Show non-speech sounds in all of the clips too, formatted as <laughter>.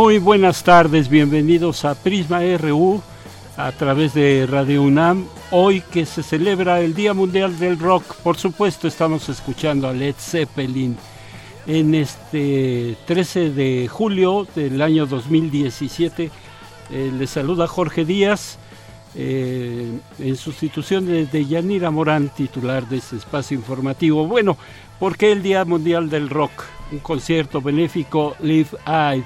Muy, buenas tardes, bienvenidos a Prisma RU a través de Radio UNAM. Hoy que se celebra el Día Mundial del Rock, por supuesto estamos escuchando a Led Zeppelin en este 13 de julio del año 2017. Eh, les saluda Jorge Díaz eh, en sustitución de, de Yanira Morán, titular de este espacio informativo. Bueno, ¿por qué el Día Mundial del Rock? Un concierto benéfico Live Aid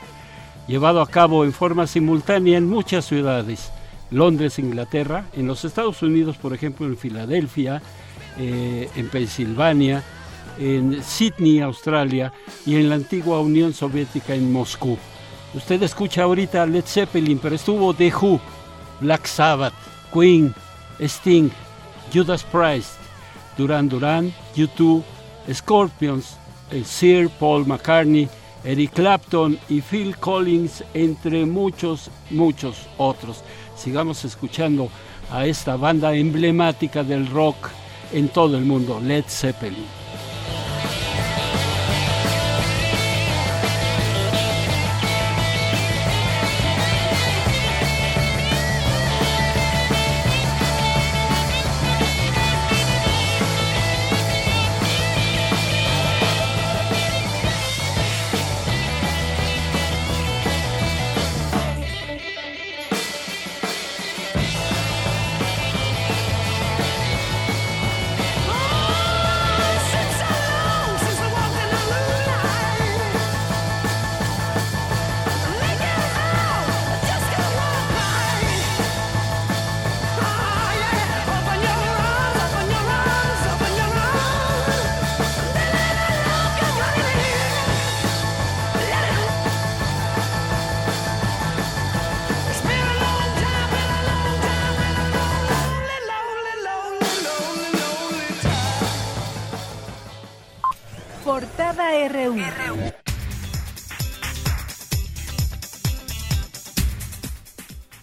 llevado a cabo en forma simultánea en muchas ciudades. Londres, Inglaterra, en los Estados Unidos, por ejemplo, en Filadelfia, eh, en Pensilvania, en Sydney, Australia, y en la antigua Unión Soviética en Moscú. Usted escucha ahorita Led Zeppelin, pero estuvo The Who, Black Sabbath, Queen, Sting, Judas Priest, Duran Duran, U2, Scorpions, el Sir Paul McCartney, Eric Clapton y Phil Collins, entre muchos, muchos otros. Sigamos escuchando a esta banda emblemática del rock en todo el mundo, Led Zeppelin.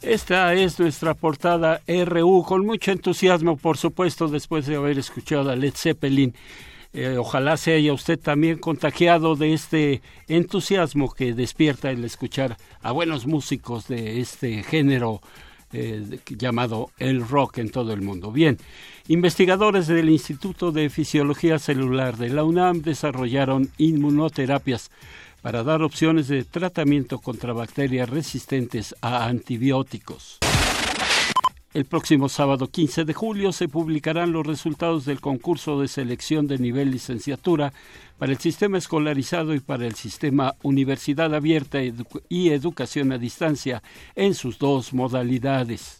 Esta es nuestra portada RU, con mucho entusiasmo, por supuesto, después de haber escuchado a Led Zeppelin. Eh, ojalá se haya usted también contagiado de este entusiasmo que despierta el escuchar a buenos músicos de este género eh, llamado el rock en todo el mundo. Bien, investigadores del Instituto de Fisiología Celular de la UNAM desarrollaron inmunoterapias para dar opciones de tratamiento contra bacterias resistentes a antibióticos. El próximo sábado 15 de julio se publicarán los resultados del concurso de selección de nivel licenciatura para el sistema escolarizado y para el sistema Universidad Abierta y Educación a Distancia en sus dos modalidades.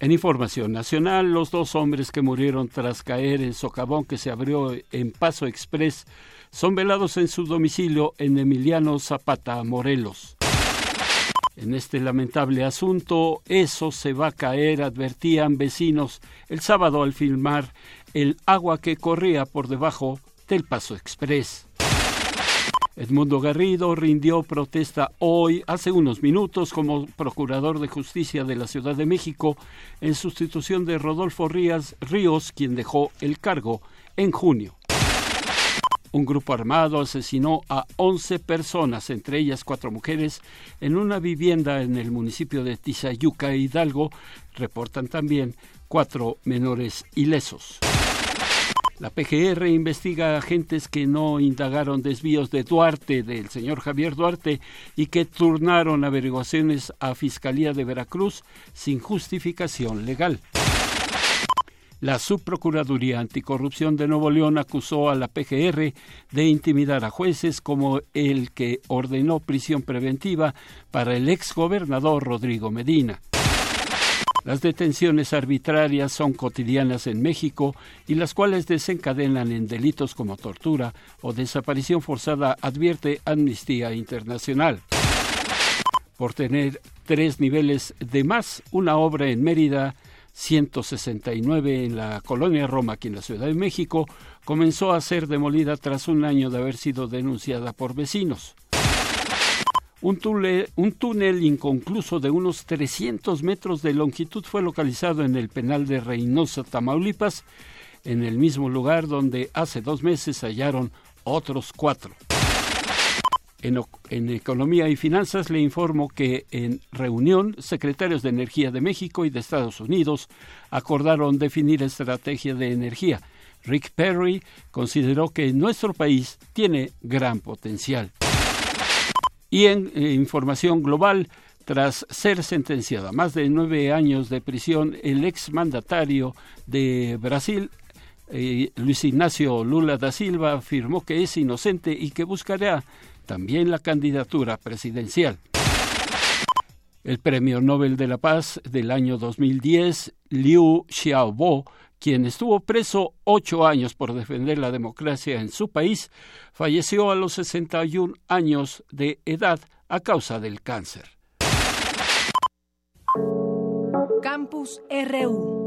En información nacional, los dos hombres que murieron tras caer en socavón que se abrió en Paso Express son velados en su domicilio en Emiliano Zapata, Morelos. En este lamentable asunto, eso se va a caer, advertían vecinos el sábado al filmar el agua que corría por debajo del Paso Express. Edmundo Garrido rindió protesta hoy, hace unos minutos, como Procurador de Justicia de la Ciudad de México, en sustitución de Rodolfo Ríos, Ríos quien dejó el cargo en junio. Un grupo armado asesinó a 11 personas, entre ellas cuatro mujeres, en una vivienda en el municipio de Tizayuca, Hidalgo. Reportan también cuatro menores ilesos. La PGR investiga a agentes que no indagaron desvíos de Duarte, del señor Javier Duarte, y que turnaron averiguaciones a Fiscalía de Veracruz sin justificación legal. La Subprocuraduría Anticorrupción de Nuevo León acusó a la PGR de intimidar a jueces como el que ordenó prisión preventiva para el exgobernador Rodrigo Medina. Las detenciones arbitrarias son cotidianas en México y las cuales desencadenan en delitos como tortura o desaparición forzada, advierte Amnistía Internacional. Por tener tres niveles de más, una obra en Mérida 169 en la colonia Roma, aquí en la Ciudad de México, comenzó a ser demolida tras un año de haber sido denunciada por vecinos. Un túnel, inconcluso de unos 300 metros de longitud fue localizado en el penal de Reynosa, Tamaulipas, en el mismo lugar donde hace dos meses hallaron otros cuatro. En, Economía y Finanzas le informo que en reunión, secretarios de Energía de México y de Estados Unidos acordaron definir estrategia de energía. Rick Perry consideró que nuestro país tiene gran potencial. Y en eh, información global, tras ser sentenciado a más de nueve años de prisión, el exmandatario de Brasil, eh, Luis Ignacio Lula da Silva, afirmó que es inocente y que buscará también la candidatura presidencial. El Premio Nobel de la Paz del año 2010, Liu Xiaobo, quien estuvo preso ocho años por defender la democracia en su país, falleció a los 61 años de edad a causa del cáncer. Campus RU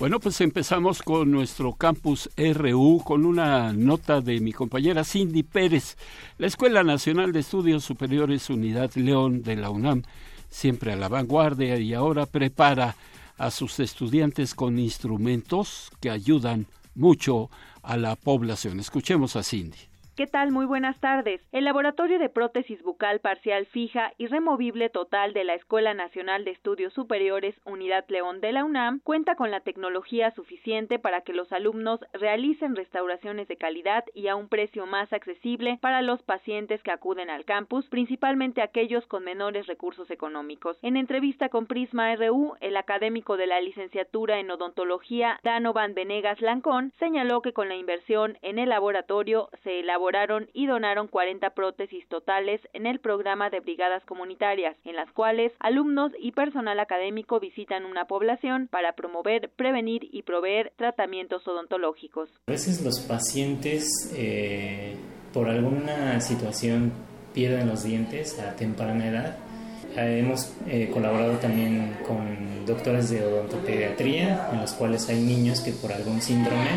Bueno, pues empezamos con nuestro campus RU con una nota de mi compañera Cindy Pérez. La Escuela Nacional de Estudios Superiores Unidad León de la UNAM, siempre a la vanguardia y ahora prepara a sus estudiantes con instrumentos que ayudan mucho a la población. Escuchemos a Cindy. ¿Qué tal? Muy buenas tardes. El Laboratorio de Prótesis Bucal Parcial Fija y Removible Total de la Escuela Nacional de Estudios Superiores Unidad León de la UNAM cuenta con la tecnología suficiente para que los alumnos realicen restauraciones de calidad y a un precio más accesible para los pacientes que acuden al campus, principalmente aquellos con menores recursos económicos. En entrevista con Prisma RU, el académico de la licenciatura en odontología, Danovan Venegas Lancón, señaló que con la inversión en el laboratorio se elabora y donaron 40 prótesis totales en el programa de brigadas comunitarias, en las cuales alumnos y personal académico visitan una población para promover, prevenir y proveer tratamientos odontológicos. A veces los pacientes eh, por alguna situación pierden los dientes a temprana edad. Eh, hemos eh, colaborado también con doctores de odontopediatría, en los cuales hay niños que por algún síndrome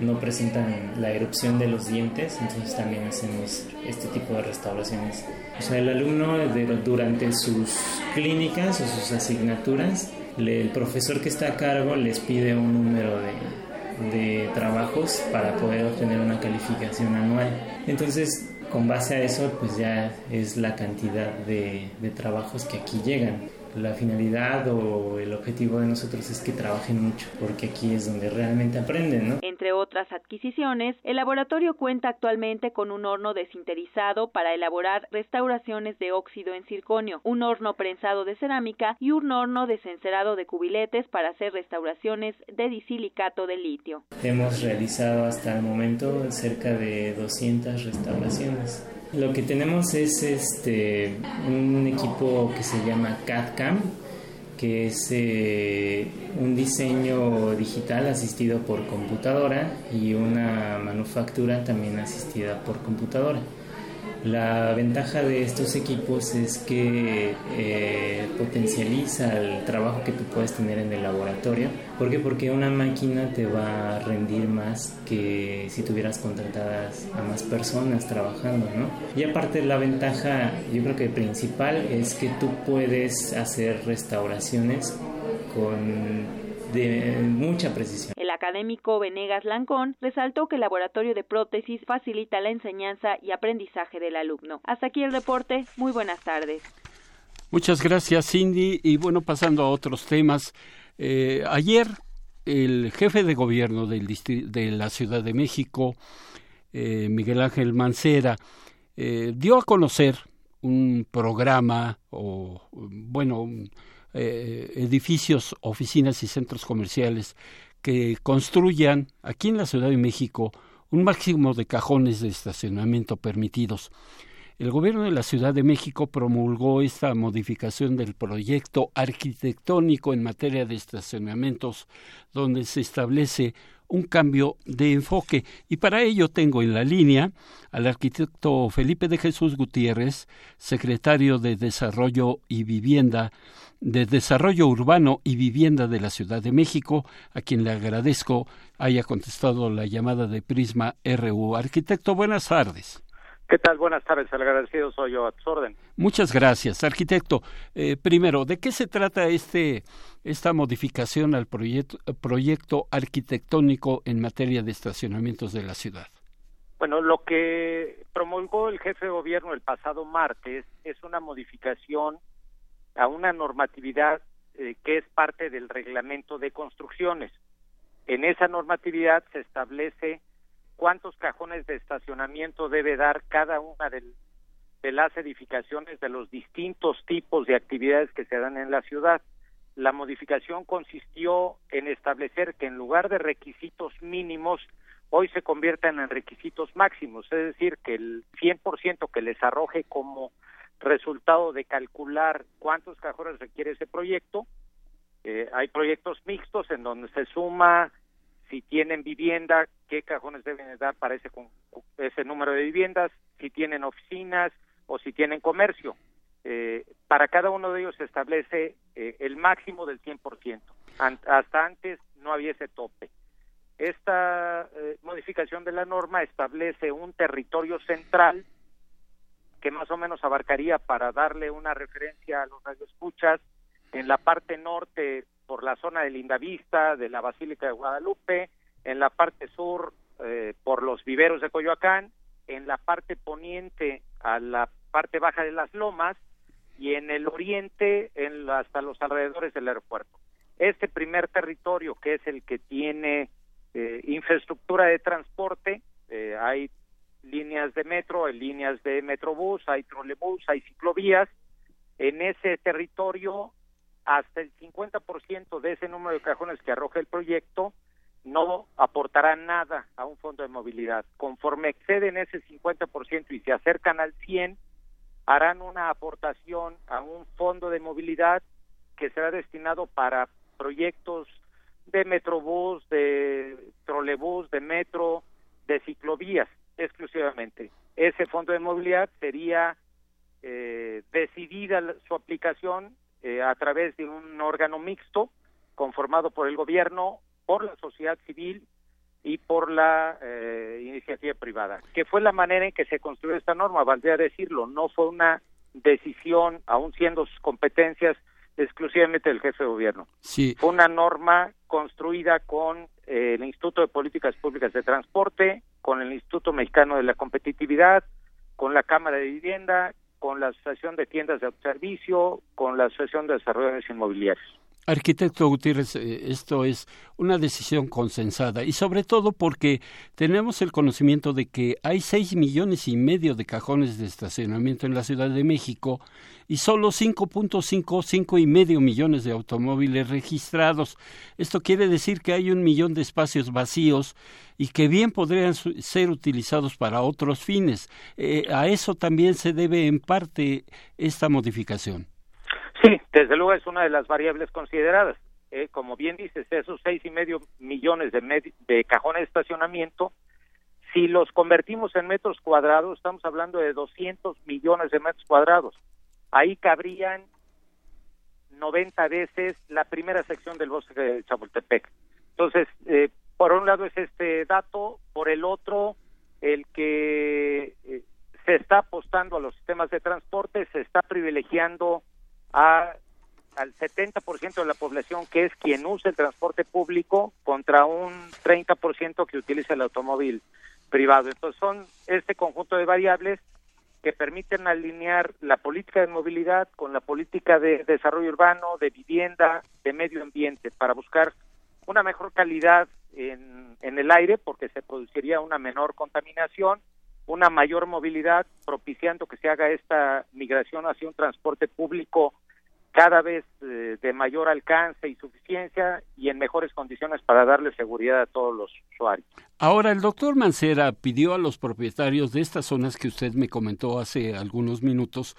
no presentan la erupción de los dientes, entonces también hacemos este tipo de restauraciones. O sea, el alumno durante sus clínicas o sus asignaturas, el profesor que está a cargo les pide un número de, de trabajos para poder obtener una calificación anual. Entonces, con base a eso, pues ya es la cantidad de, de trabajos que aquí llegan la finalidad o el objetivo de nosotros es que trabajen mucho, porque aquí es donde realmente aprenden, ¿no? Entre otras adquisiciones, el laboratorio cuenta actualmente con un horno desinterizado para elaborar restauraciones de óxido en circonio, un horno prensado de cerámica y un horno desencerado de cubiletes para hacer restauraciones de disilicato de litio. Hemos realizado hasta el momento cerca de 200 restauraciones. Lo que tenemos es este un equipo que se llama CAD-CAM, que es eh, un diseño digital asistido por computadora y una manufactura también asistida por computadora. La ventaja de estos equipos es que eh, potencializa el trabajo que tú puedes tener en el laboratorio. ¿Por qué? Porque una máquina te va a rendir más que si tuvieras contratadas a más personas trabajando, ¿no? Y aparte la ventaja, yo creo que principal es que tú puedes hacer restauraciones con de mucha precisión. Académico Venegas Lancón resaltó que el laboratorio de prótesis facilita la enseñanza y aprendizaje del alumno. Hasta aquí el reporte. Muy buenas tardes. Muchas gracias, Cindy. Y bueno, pasando a otros temas. Eh, ayer el jefe de gobierno del de la Ciudad de México, eh, Miguel Ángel Mancera, eh, dio a conocer un programa o, bueno, edificios, oficinas y centros comerciales que construyan aquí en la Ciudad de México un máximo de cajones de estacionamiento permitidos. El gobierno de la Ciudad de México promulgó esta modificación del proyecto arquitectónico en materia de estacionamientos, donde se establece un cambio de enfoque. Y para ello tengo en la línea al arquitecto Felipe de Jesús Gutiérrez, secretario de Desarrollo y Vivienda, de Desarrollo Urbano y Vivienda de la Ciudad de México, a quien le agradezco haya contestado la llamada de Prisma RU. Arquitecto, buenas tardes. ¿Qué tal? Buenas tardes, el agradecido soy yo a tu orden. Muchas gracias, arquitecto. Eh, primero, ¿de qué se trata este esta modificación al proyecto, proyecto arquitectónico en materia de estacionamientos de la ciudad? Bueno, lo que promulgó el jefe de gobierno el pasado martes es una modificación a una normatividad eh, que es parte del reglamento de construcciones. En esa normatividad se establece cuántos cajones de estacionamiento debe dar cada una de las edificaciones de los distintos tipos de actividades que se dan en la ciudad. La modificación consistió en establecer que en lugar de requisitos mínimos, hoy se conviertan en requisitos máximos, es decir, que el 100% que les arroje como resultado de calcular cuántos cajones requiere ese proyecto. Eh, hay proyectos mixtos en donde se suma si tienen vivienda, qué cajones deben dar para ese, ese número de viviendas, si tienen oficinas o si tienen comercio. Eh, para cada uno de ellos se establece eh, el máximo del 100%. hasta antes no había ese tope. Esta eh, modificación de la norma establece un territorio central que más o menos abarcaría para darle una referencia a los radioescuchas en la parte norte por la zona de Lindavista, de la Basílica de Guadalupe, en la parte sur eh, por los viveros de Coyoacán, en la parte poniente a la parte baja de las lomas y en el oriente en hasta los alrededores del aeropuerto. Este primer territorio, que es el que tiene eh, infraestructura de transporte, eh, hay líneas de metro, hay líneas de metrobús, hay trolebús, hay ciclovías. En ese territorio hasta el 50% de ese número de cajones que arroja el proyecto no aportará nada a un fondo de movilidad. Conforme exceden ese 50% y se acercan al 100, harán una aportación a un fondo de movilidad que será destinado para proyectos de metrobús, de trolebús, de metro, de ciclovías exclusivamente. Ese fondo de movilidad sería eh, decidida su aplicación eh, a través de un órgano mixto conformado por el gobierno, por la sociedad civil y por la eh, iniciativa privada, que fue la manera en que se construyó esta norma, valdría decirlo, no fue una decisión, aún siendo sus competencias exclusivamente del jefe de gobierno. Sí. Fue una norma construida con eh, el Instituto de Políticas Públicas de Transporte, con el Instituto Mexicano de la Competitividad, con la Cámara de Vivienda, con la Asociación de Tiendas de Autoservicio, con la Asociación de Desarrolladores Inmobiliarios. Arquitecto Gutiérrez, eh, esto es una decisión consensada y sobre todo porque tenemos el conocimiento de que hay seis millones y medio de cajones de estacionamiento en la Ciudad de México y solo 5.5, cinco y medio millones de automóviles registrados. Esto quiere decir que hay un millón de espacios vacíos y que bien podrían ser utilizados para otros fines. Eh, a eso también se debe en parte esta modificación. Sí, desde luego es una de las variables consideradas. Eh, como bien dices, esos seis y medio millones de, de cajones de estacionamiento, si los convertimos en metros cuadrados, estamos hablando de 200 millones de metros cuadrados. Ahí cabrían 90 veces la primera sección del bosque de Chapultepec. Entonces, eh, por un lado es este dato, por el otro, el que eh, se está apostando a los sistemas de transporte, se está privilegiando a, al 70% de la población que es quien usa el transporte público contra un 30% que utiliza el automóvil privado. Entonces son este conjunto de variables que permiten alinear la política de movilidad con la política de desarrollo urbano, de vivienda, de medio ambiente, para buscar una mejor calidad en, en el aire, porque se produciría una menor contaminación, una mayor movilidad, propiciando que se haga esta migración hacia un transporte público cada vez eh, de mayor alcance y suficiencia y en mejores condiciones para darle seguridad a todos los usuarios. Ahora, el doctor Mancera pidió a los propietarios de estas zonas que usted me comentó hace algunos minutos,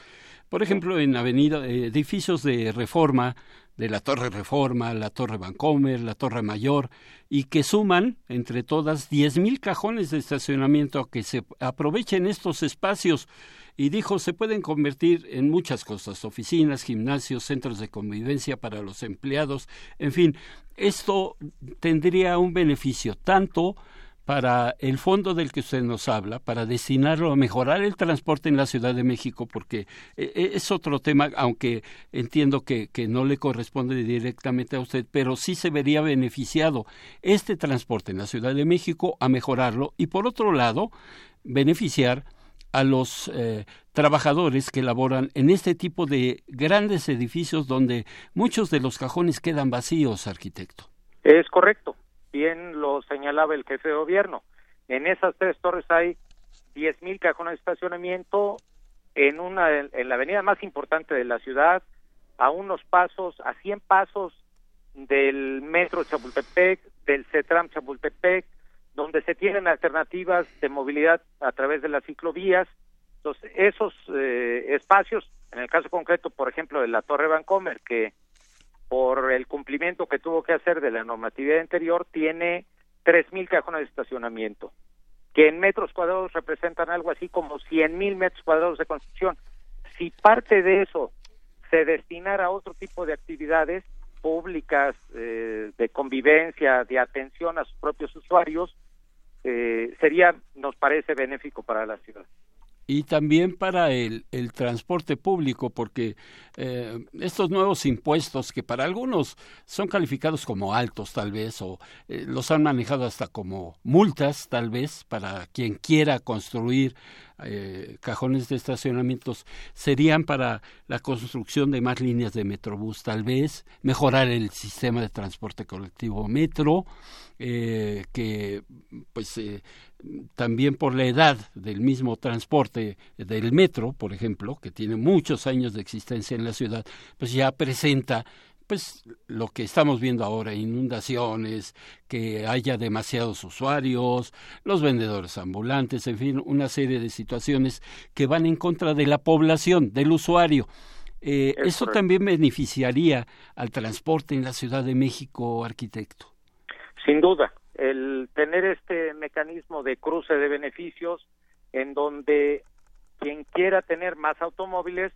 por ejemplo, en avenida, eh, edificios de reforma, de la Torre Reforma, la Torre Vancomer, la Torre Mayor, y que suman entre todas diez mil cajones de estacionamiento que se aprovechen estos espacios. Y dijo, se pueden convertir en muchas cosas, oficinas, gimnasios, centros de convivencia para los empleados, en fin, esto tendría un beneficio tanto para el fondo del que usted nos habla, para destinarlo a mejorar el transporte en la Ciudad de México, porque eh, eh, es otro tema, aunque entiendo que, que, no le corresponde directamente a usted, pero sí se vería beneficiado este transporte en la Ciudad de México a mejorarlo y, por otro lado, beneficiar a los eh, trabajadores que laboran en este tipo de grandes edificios donde muchos de los cajones quedan vacíos, arquitecto. Es correcto bien lo señalaba el jefe de gobierno. En esas tres torres hay 10.000 cajones de estacionamiento en una en la avenida más importante de la ciudad, a unos pasos, a 100 pasos del metro Chapultepec, del CETRAM Chapultepec, donde se tienen alternativas de movilidad a través de las ciclovías. Entonces, esos eh, espacios, en el caso concreto, por ejemplo, de la Torre Vancomer, que por el cumplimiento que tuvo que hacer de la normatividad anterior, tiene 3.000 cajones de estacionamiento, que en metros cuadrados representan algo así como 100.000 metros cuadrados de construcción. Si parte de eso se destinara a otro tipo de actividades públicas, eh, de convivencia, de atención a sus propios usuarios, eh, sería, nos parece, benéfico para la ciudad y también para el, transporte público, porque eh, estos nuevos impuestos que para algunos son calificados como altos tal vez, o eh, los han manejado hasta como multas tal vez para quien quiera construir eh, cajones de estacionamientos, serían para la construcción de más líneas de Metrobús tal vez, mejorar el sistema de transporte colectivo metro, que pues también por la edad del mismo transporte del metro, por ejemplo, que tiene muchos años de existencia en la ciudad, pues ya presenta pues lo que estamos viendo ahora, inundaciones, que haya demasiados usuarios, los vendedores ambulantes, en fin, una serie de situaciones que van en contra de la población, del usuario. Eh, ¿Eso también beneficiaría al transporte en la Ciudad de México, arquitecto? Sin duda, el tener este mecanismo de cruce de beneficios en donde quien quiera tener más automóviles,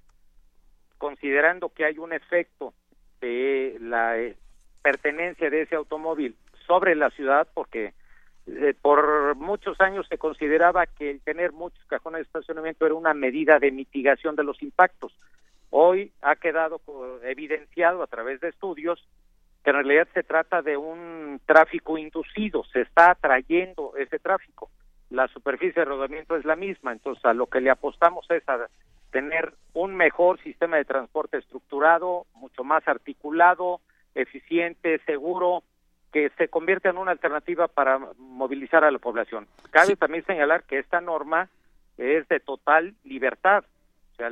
considerando que hay un efecto de la eh, pertenencia de ese automóvil sobre la ciudad, porque eh, por muchos años se consideraba que el tener muchos cajones de estacionamiento era una medida de mitigación de los impactos. Hoy ha quedado evidenciado a través de estudios que en realidad se trata de un tráfico inducido, se está atrayendo ese tráfico. La superficie de rodamiento es la misma, entonces a lo que le apostamos es a tener un mejor sistema de transporte estructurado, mucho más articulado, eficiente, seguro, que se convierta en una alternativa para movilizar a la población. Cabe también señalar que esta norma es de total libertad. O sea,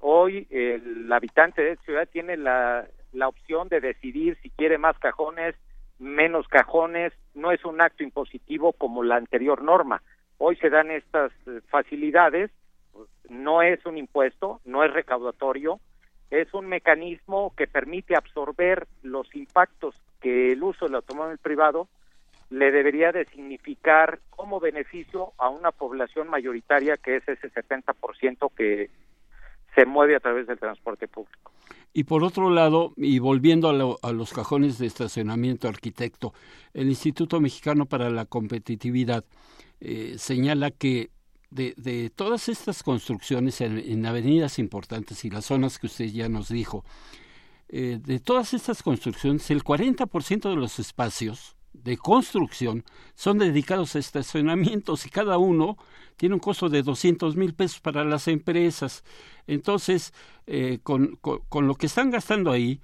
hoy el habitante de esta ciudad tiene la la opción de decidir si quiere más cajones, menos cajones, no es un acto impositivo como la anterior norma. Hoy se dan estas eh, facilidades, no es un impuesto, no es recaudatorio, es un mecanismo que permite absorber los impactos que el uso del automóvil privado le debería de significar como beneficio a una población mayoritaria que es ese 70% que se mueve a través del transporte público. Y por otro lado, y volviendo a, los cajones de estacionamiento arquitecto, el Instituto Mexicano para la Competitividad eh, señala que de, todas estas construcciones en, avenidas importantes y las zonas que usted ya nos dijo, eh, de todas estas construcciones, el 40% de los espacios de construcción son dedicados a estacionamientos y cada uno tiene un costo de 200 mil pesos para las empresas. Entonces, eh, con, con, lo que están gastando ahí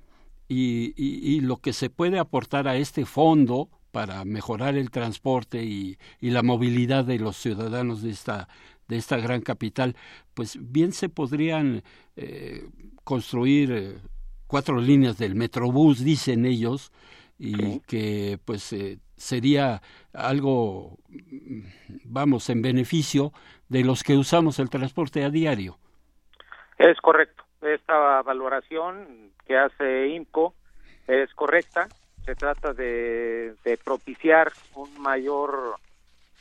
y, y, lo que se puede aportar a este fondo para mejorar el transporte y, y la movilidad de los ciudadanos de esta, de esta gran capital, pues bien se podrían eh, construir eh, cuatro líneas del Metrobús, dicen ellos, y que pues eh, sería algo, vamos, en beneficio de los que usamos el transporte a diario. Es correcto. Esta valoración que hace IMCO es correcta. Se trata de, propiciar un mayor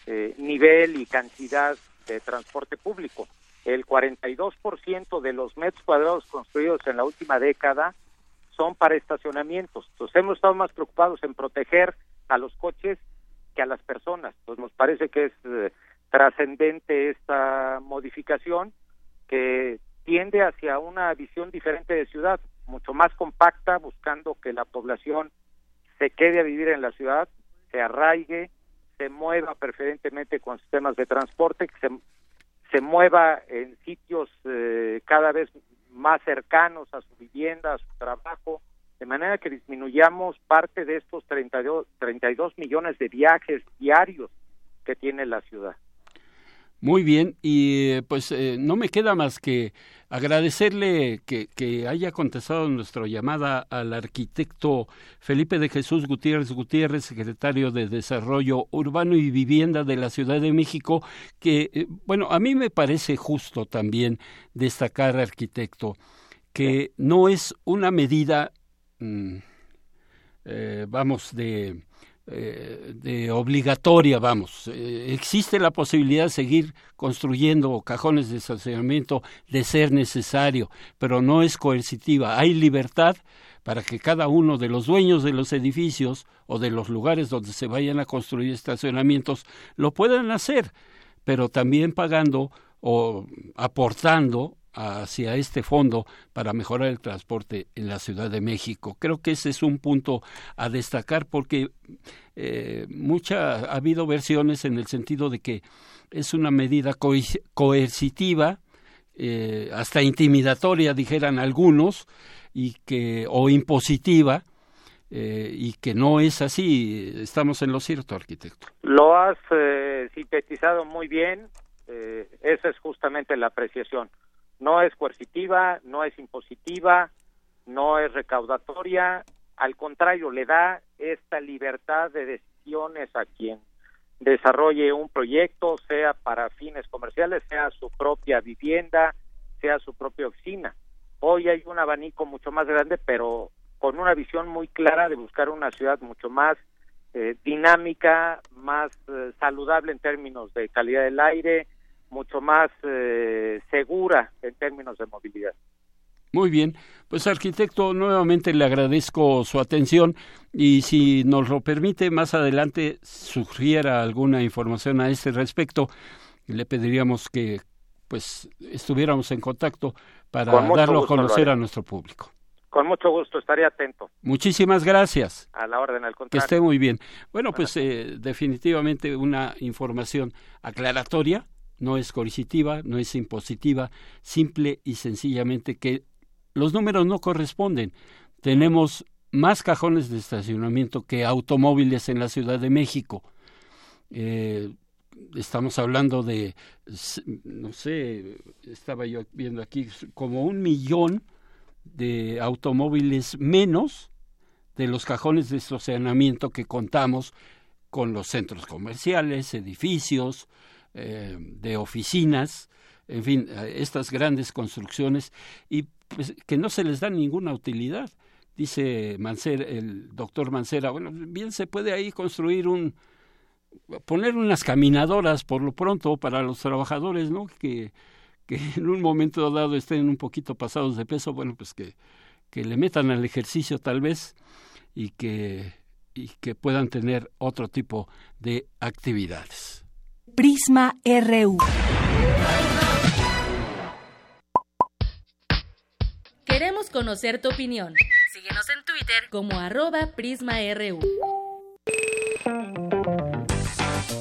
eh, nivel y cantidad de transporte público. El 42% de los metros cuadrados construidos en la última década son para estacionamientos. Entonces hemos estado más preocupados en proteger a los coches que a las personas. Pues nos parece que es eh, trascendente esta modificación que tiende hacia una visión diferente de ciudad, mucho más compacta, buscando que la población se quede a vivir en la ciudad, se arraigue, se mueva preferentemente con sistemas de transporte, que se, se mueva en sitios eh, cada vez más cercanos a su vivienda, a su trabajo, de manera que disminuyamos parte de estos 32, 32 millones de viajes diarios que tiene la ciudad. Muy bien, y pues eh, no me queda más que agradecerle que, que, haya contestado nuestra llamada al arquitecto Felipe de Jesús Gutiérrez Gutiérrez, secretario de Desarrollo Urbano y Vivienda de la Ciudad de México, que, eh, bueno, a mí me parece justo también destacar, arquitecto, que no es una medida, mm, eh, vamos, de eh, de obligatoria, vamos. Eh, existe la posibilidad de seguir construyendo cajones de estacionamiento de ser necesario, pero no es coercitiva. Hay libertad para que cada uno de los dueños de los edificios o de los lugares donde se vayan a construir estacionamientos lo puedan hacer, pero también pagando o aportando hacia este fondo para mejorar el transporte en la Ciudad de México. Creo que ese es un punto a destacar porque eh, mucha ha habido versiones en el sentido de que es una medida coercitiva, eh, hasta intimidatoria, dijeran algunos, y que o impositiva. Eh, y que no es así. Estamos en lo cierto, arquitecto. Lo has sintetizado muy bien. esa es justamente la apreciación no es coercitiva, no es impositiva, no es recaudatoria, al contrario, le da esta libertad de decisiones a quien desarrolle un proyecto, sea para fines comerciales, sea su propia vivienda, sea su propia oficina. Hoy hay un abanico mucho más grande, pero con una visión muy clara de buscar una ciudad mucho más eh, dinámica, más eh, saludable en términos de calidad del aire, mucho más eh, segura en términos de movilidad. Muy bien, pues arquitecto, nuevamente le agradezco su atención y si nos lo permite, más adelante sugiera alguna información a este respecto, le pediríamos que pues estuviéramos en contacto para darlo a conocer a nuestro público. Con mucho gusto, estaría atento. Muchísimas gracias. A la orden, al contrario. Que esté muy bien. Bueno, pues eh, definitivamente una información aclaratoria no es coercitiva, no es impositiva, simple y sencillamente que los números no corresponden. Tenemos más cajones de estacionamiento que automóviles en la Ciudad de México. Eh, estamos hablando de, no sé, estaba yo viendo aquí, como un millón de automóviles menos de los cajones de estacionamiento que contamos con los centros comerciales, edificios, eh, de oficinas, en fin, estas grandes construcciones y pues, que no se les da ninguna utilidad. Dice Mancera, el doctor Mancera, bueno, bien se puede ahí construir un, poner unas caminadoras por lo pronto para los trabajadores, ¿no? Que, que en un momento dado estén un poquito pasados de peso, bueno, pues que, que le metan al ejercicio tal vez y que, y que puedan tener otro tipo de actividades. Prisma RU. Queremos conocer tu opinión. Síguenos en Twitter como arroba PrismaRU.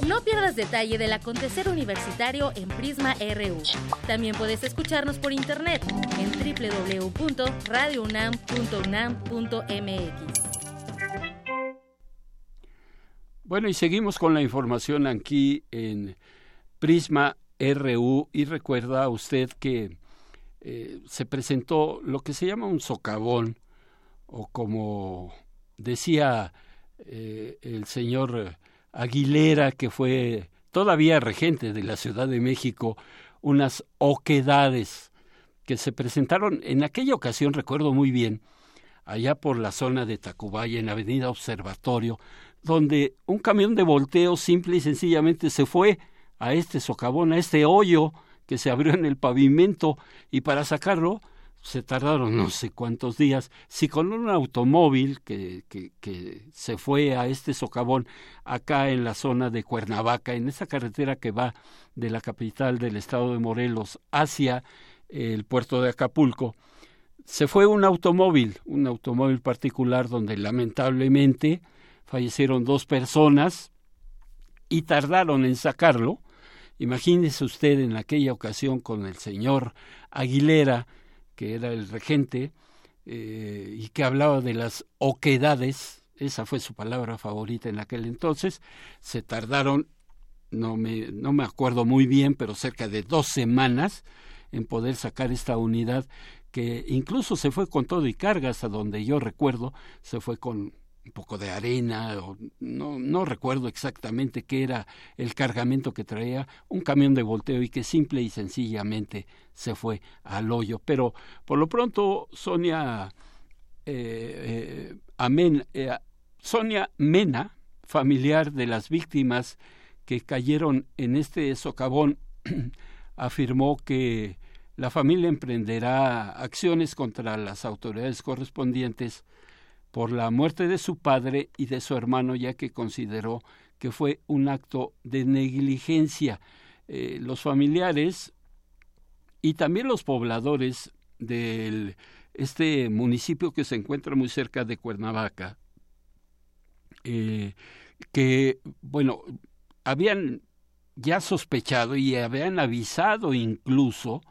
No pierdas detalle del acontecer universitario en Prisma RU. También puedes escucharnos por internet en www.radiounam.unam.mx. Bueno, y seguimos con la información aquí en Prisma RU y recuerda usted que eh, se presentó lo que se llama un socavón o como decía eh, el señor Aguilera que fue todavía regente de la Ciudad de México unas oquedades que se presentaron en aquella ocasión recuerdo muy bien allá por la zona de Tacubaya en Avenida Observatorio donde un camión de volteo simple y sencillamente se fue a este socavón, a este hoyo que se abrió en el pavimento y para sacarlo se tardaron no sé cuántos días. Si con un automóvil que, que, que, se fue a este socavón acá en la zona de Cuernavaca, en esa carretera que va de la capital del estado de Morelos hacia el puerto de Acapulco, se fue un automóvil, un automóvil particular donde lamentablemente fallecieron dos personas y tardaron en sacarlo. Imagínese usted en aquella ocasión con el señor Aguilera, que era el regente, eh, y que hablaba de las oquedades, esa fue su palabra favorita en aquel entonces, se tardaron, no me, no me acuerdo muy bien, pero cerca de dos semanas en poder sacar esta unidad que incluso se fue con todo y carga hasta donde yo recuerdo, se fue con un poco de arena, o no, no recuerdo exactamente qué era el cargamento que traía, un camión de volteo y que simple y sencillamente se fue al hoyo. Pero por lo pronto Sonia, eh, eh, eh, Sonia Mena, familiar de las víctimas que cayeron en este socavón, <clears throat> afirmó que la familia emprenderá acciones contra las autoridades correspondientes por la muerte de su padre y de su hermano, ya que consideró que fue un acto de negligencia. Eh, los familiares y también los pobladores de este municipio que se encuentra muy cerca de Cuernavaca, eh, que, bueno, habían ya sospechado y habían avisado incluso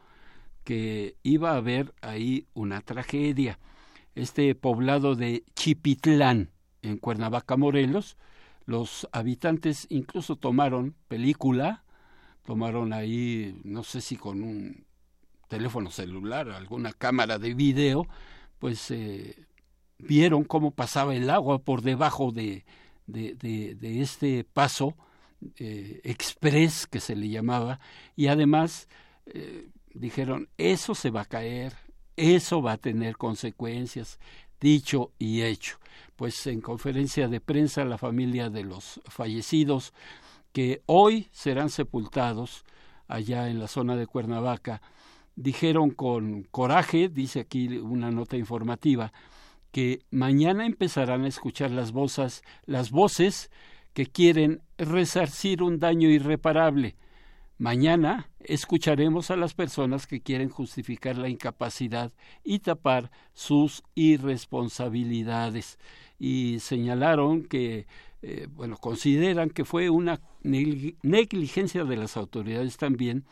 que iba a haber ahí una tragedia este poblado de Chipitlán, en Cuernavaca, Morelos. Los habitantes incluso tomaron película, tomaron ahí, no sé si con un teléfono celular, alguna cámara de video, pues eh, vieron cómo pasaba el agua por debajo de, de, de, este paso eh, express que se le llamaba, y además eh, dijeron, eso se va a caer, eso va a tener consecuencias, dicho y hecho. Pues en conferencia de prensa la familia de los fallecidos, que hoy serán sepultados allá en la zona de Cuernavaca, dijeron con coraje, dice aquí una nota informativa, que mañana empezarán a escuchar las voces, las voces que quieren resarcir un daño irreparable Mañana escucharemos a las personas que quieren justificar la incapacidad y tapar sus irresponsabilidades y señalaron que, eh, bueno, consideran que fue una negligencia de las autoridades también,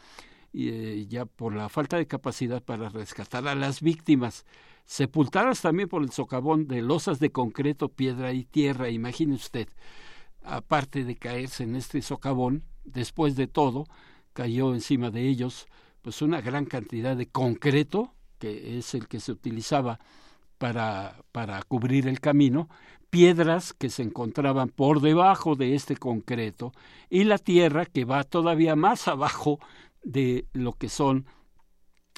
eh, ya por la falta de capacidad para rescatar a las víctimas, sepultadas también por el socavón de losas de concreto, piedra y tierra. Imagine usted, aparte de caerse en este socavón, después de todo, cayó encima de ellos pues una gran cantidad de concreto, que es el que se utilizaba para, para cubrir el camino, piedras que se encontraban por debajo de este concreto y la tierra que va todavía más abajo de lo que son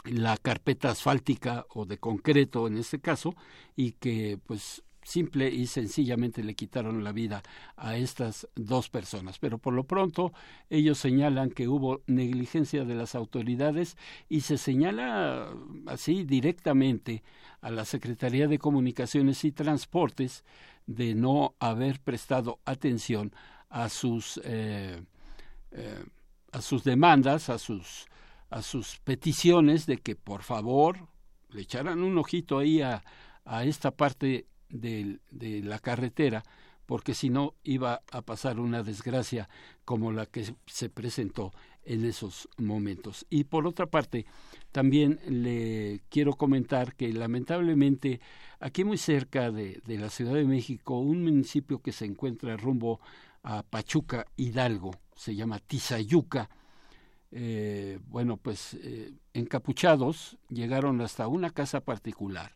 la carpeta asfáltica o de concreto en este caso y que pues simple y sencillamente le quitaron la vida a estas dos personas. Pero por lo pronto ellos señalan que hubo negligencia de las autoridades y se señala así directamente a la Secretaría de Comunicaciones y Transportes de no haber prestado atención a sus eh, eh, a sus demandas, a sus a sus peticiones de que por favor le echaran un ojito ahí a, a esta parte de, de la carretera, porque si no iba a pasar una desgracia como la que se presentó en esos momentos. Y por otra parte, también le quiero comentar que lamentablemente aquí muy cerca de, de, la Ciudad de México, un municipio que se encuentra rumbo a Pachuca Hidalgo, se llama Tizayuca, eh, bueno, pues eh, encapuchados, llegaron hasta una casa particular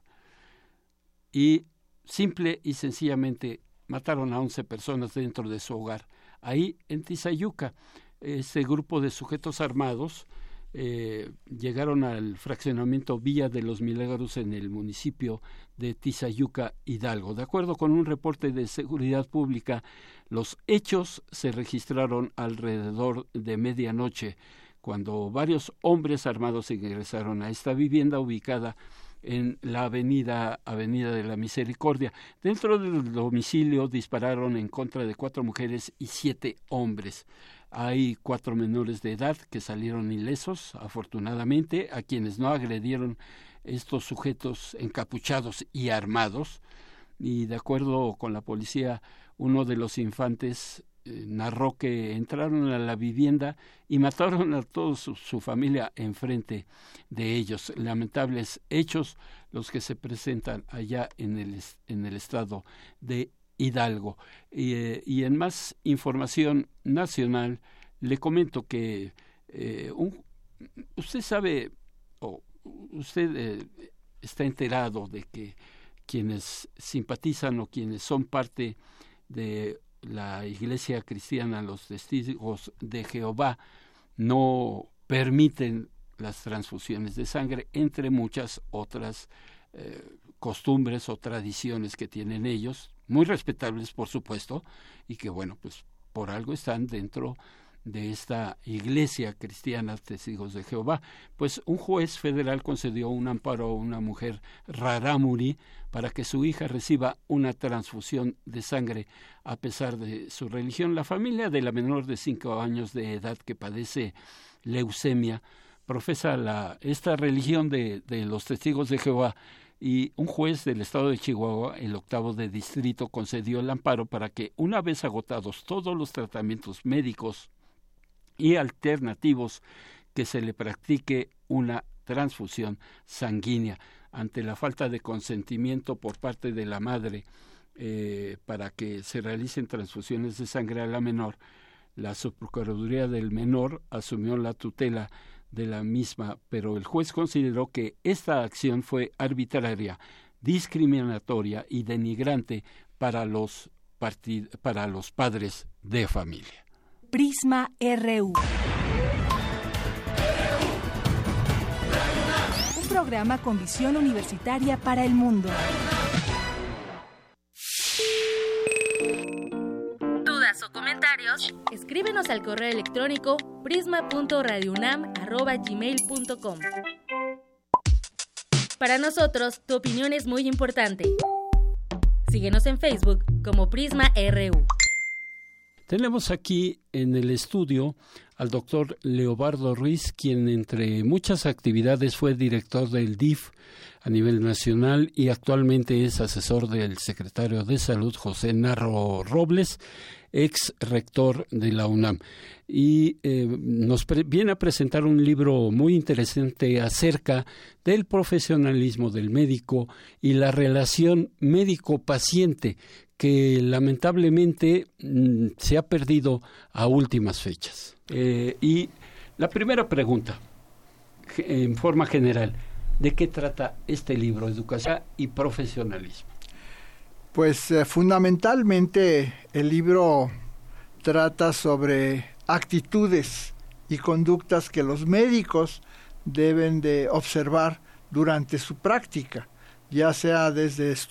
y simple y sencillamente mataron a 11 personas dentro de su hogar. Ahí en Tizayuca, este grupo de sujetos armados eh, llegaron al fraccionamiento Villa de los Milagros en el municipio de Tizayuca, Hidalgo. De acuerdo con un reporte de seguridad pública, los hechos se registraron alrededor de medianoche, cuando varios hombres armados ingresaron a esta vivienda ubicada en la avenida Avenida de la Misericordia. Dentro del domicilio dispararon en contra de cuatro mujeres y siete hombres. Hay cuatro menores de edad que salieron ilesos, afortunadamente, a quienes no agredieron estos sujetos encapuchados y armados. Y de acuerdo con la policía, uno de los infantes narró que entraron a la vivienda y mataron a toda su, familia enfrente de ellos. Lamentables hechos los que se presentan allá en el, en el estado de Hidalgo. Y, eh, y, en más información nacional, le comento que eh, un, usted sabe, o usted está enterado de que quienes simpatizan o quienes son parte de la Iglesia Cristiana, los testigos de Jehová, no permiten las transfusiones de sangre, entre muchas otras eh, costumbres o tradiciones que tienen ellos, muy respetables por supuesto, y que bueno, pues por algo están dentro de esta iglesia cristiana Testigos de Jehová, pues un juez federal concedió un amparo a una mujer rarámuri para que su hija reciba una transfusión de sangre a pesar de su religión. La familia de la menor de cinco años de edad que padece leucemia profesa la, esta religión de, de los testigos de Jehová y un juez del estado de Chihuahua, el octavo de distrito, concedió el amparo para que, una vez agotados todos los tratamientos médicos y alternativos que se le practique una transfusión sanguínea ante la falta de consentimiento por parte de la madre eh, para que se realicen transfusiones de sangre a la menor, la subprocuraduría del menor asumió la tutela de la misma, pero el juez consideró que esta acción fue arbitraria, discriminatoria y denigrante para los, para los padres de familia. Prisma RU. Un programa con visión universitaria para el mundo. ¿Dudas o comentarios? Escríbenos al correo electrónico prisma.radiounam@gmail.com. Para nosotros, tu opinión es muy importante. Síguenos en Facebook como Prisma RU. Tenemos aquí en el estudio al doctor Leobardo Ruiz, quien entre muchas actividades fue director del DIF a nivel nacional y actualmente es asesor del secretario de Salud José Narro Robles, ex rector de la UNAM. Y eh, nos viene a presentar un libro muy interesante acerca del profesionalismo del médico y la relación médico-paciente que lamentablemente mm, se ha perdido a últimas fechas. Eh, y la primera pregunta, en forma general, ¿de qué trata este libro, Educación y Profesionalismo? Pues eh, fundamentalmente el libro trata sobre actitudes y conductas que los médicos deben de observar durante su práctica, ya sea desde estudios